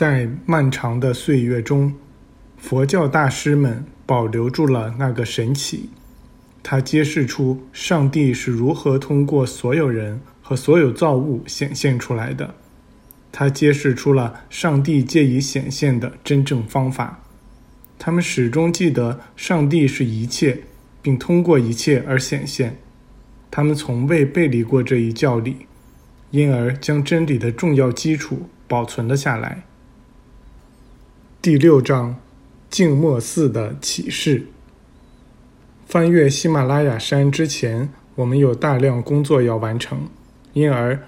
在漫长的岁月中，佛教大师们保留住了那个神奇。它揭示出上帝是如何通过所有人和所有造物显现出来的。它揭示出了上帝借以显现的真正方法。他们始终记得上帝是一切，并通过一切而显现。他们从未背离过这一教理，因而将真理的重要基础保存了下来。第六章，静默寺的启示。翻越喜马拉雅山之前，我们有大量工作要完成，因而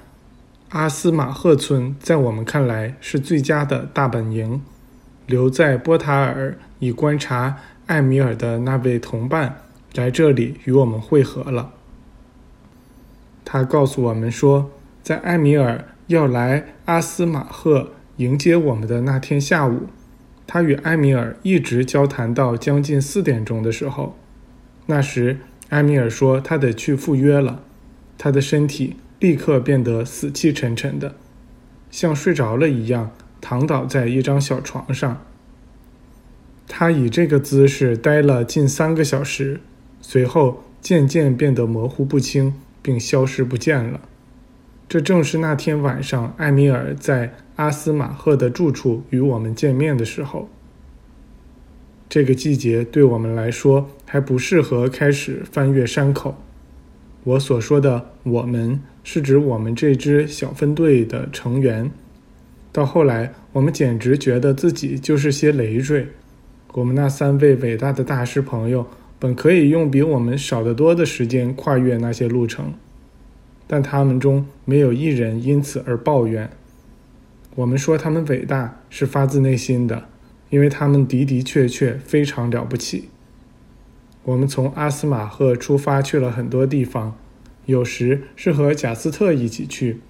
阿斯马赫村在我们看来是最佳的大本营。留在波塔尔以观察艾米尔的那位同伴来这里与我们会合了。他告诉我们说，在艾米尔要来阿斯马赫迎接我们的那天下午。他与埃米尔一直交谈到将近四点钟的时候，那时埃米尔说他得去赴约了，他的身体立刻变得死气沉沉的，像睡着了一样，躺倒在一张小床上。他以这个姿势待了近三个小时，随后渐渐变得模糊不清，并消失不见了。这正是那天晚上埃米尔在。阿斯马赫的住处与我们见面的时候，这个季节对我们来说还不适合开始翻越山口。我所说的“我们”是指我们这支小分队的成员。到后来，我们简直觉得自己就是些累赘。我们那三位伟大的大师朋友本可以用比我们少得多的时间跨越那些路程，但他们中没有一人因此而抱怨。我们说他们伟大是发自内心的，因为他们的的确确非常了不起。我们从阿斯马赫出发去了很多地方，有时是和贾斯特一起去，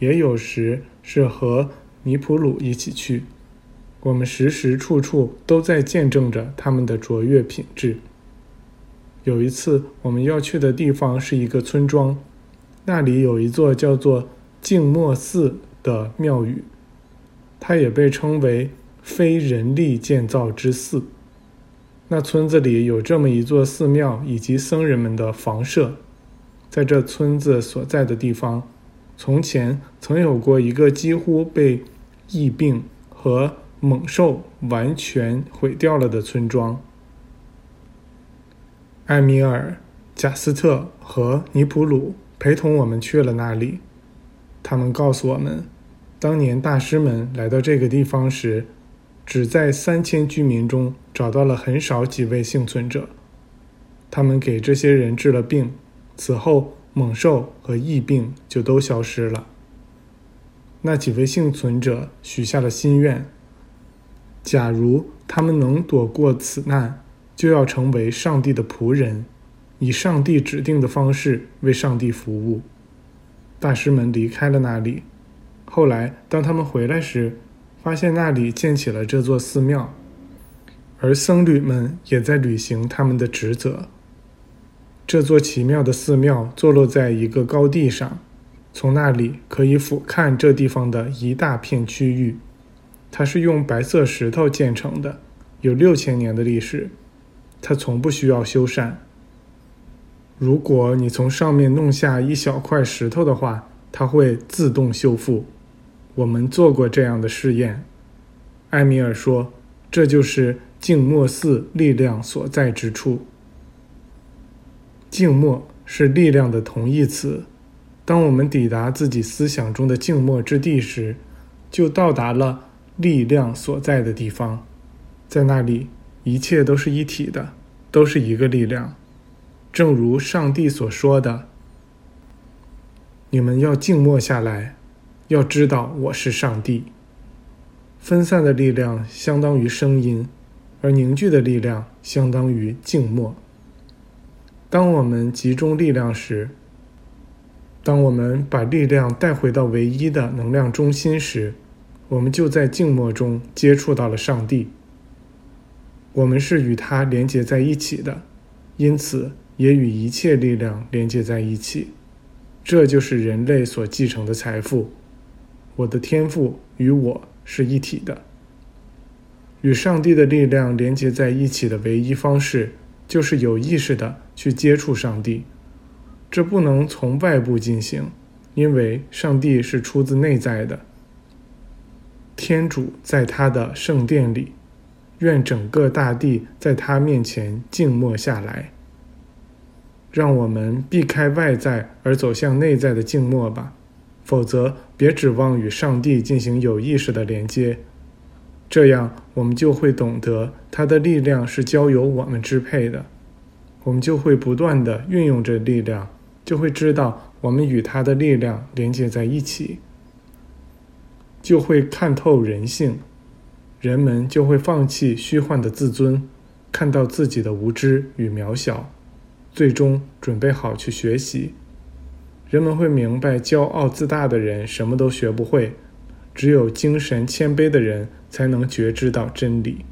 也有时是和尼普鲁一起去。我们时时处处都在见证着他们的卓越品质。有一次我们要去的地方是一个村庄，那里有一座叫做静默寺的庙宇。它也被称为非人力建造之寺。那村子里有这么一座寺庙以及僧人们的房舍。在这村子所在的地方，从前曾有过一个几乎被疫病和猛兽完全毁掉了的村庄。埃米尔、贾斯特和尼普鲁陪同我们去了那里。他们告诉我们。当年大师们来到这个地方时，只在三千居民中找到了很少几位幸存者。他们给这些人治了病，此后猛兽和疫病就都消失了。那几位幸存者许下了心愿：假如他们能躲过此难，就要成为上帝的仆人，以上帝指定的方式为上帝服务。大师们离开了那里。后来，当他们回来时，发现那里建起了这座寺庙，而僧侣们也在履行他们的职责。这座奇妙的寺庙坐落在一个高地上，从那里可以俯瞰这地方的一大片区域。它是用白色石头建成的，有六千年的历史。它从不需要修缮。如果你从上面弄下一小块石头的话，它会自动修复。我们做过这样的试验，埃米尔说：“这就是静默寺力量所在之处。静默是力量的同义词。当我们抵达自己思想中的静默之地时，就到达了力量所在的地方。在那里，一切都是一体的，都是一个力量。正如上帝所说的：‘你们要静默下来。’”要知道我是上帝。分散的力量相当于声音，而凝聚的力量相当于静默。当我们集中力量时，当我们把力量带回到唯一的能量中心时，我们就在静默中接触到了上帝。我们是与他连接在一起的，因此也与一切力量连接在一起。这就是人类所继承的财富。我的天赋与我是一体的。与上帝的力量连接在一起的唯一方式，就是有意识的去接触上帝。这不能从外部进行，因为上帝是出自内在的。天主在他的圣殿里，愿整个大地在他面前静默下来。让我们避开外在而走向内在的静默吧，否则别指望与上帝进行有意识的连接。这样，我们就会懂得他的力量是交由我们支配的，我们就会不断的运用这力量，就会知道我们与他的力量连接在一起，就会看透人性，人们就会放弃虚幻的自尊，看到自己的无知与渺小，最终准备好去学习。人们会明白，骄傲自大的人什么都学不会。只有精神谦卑的人，才能觉知到真理。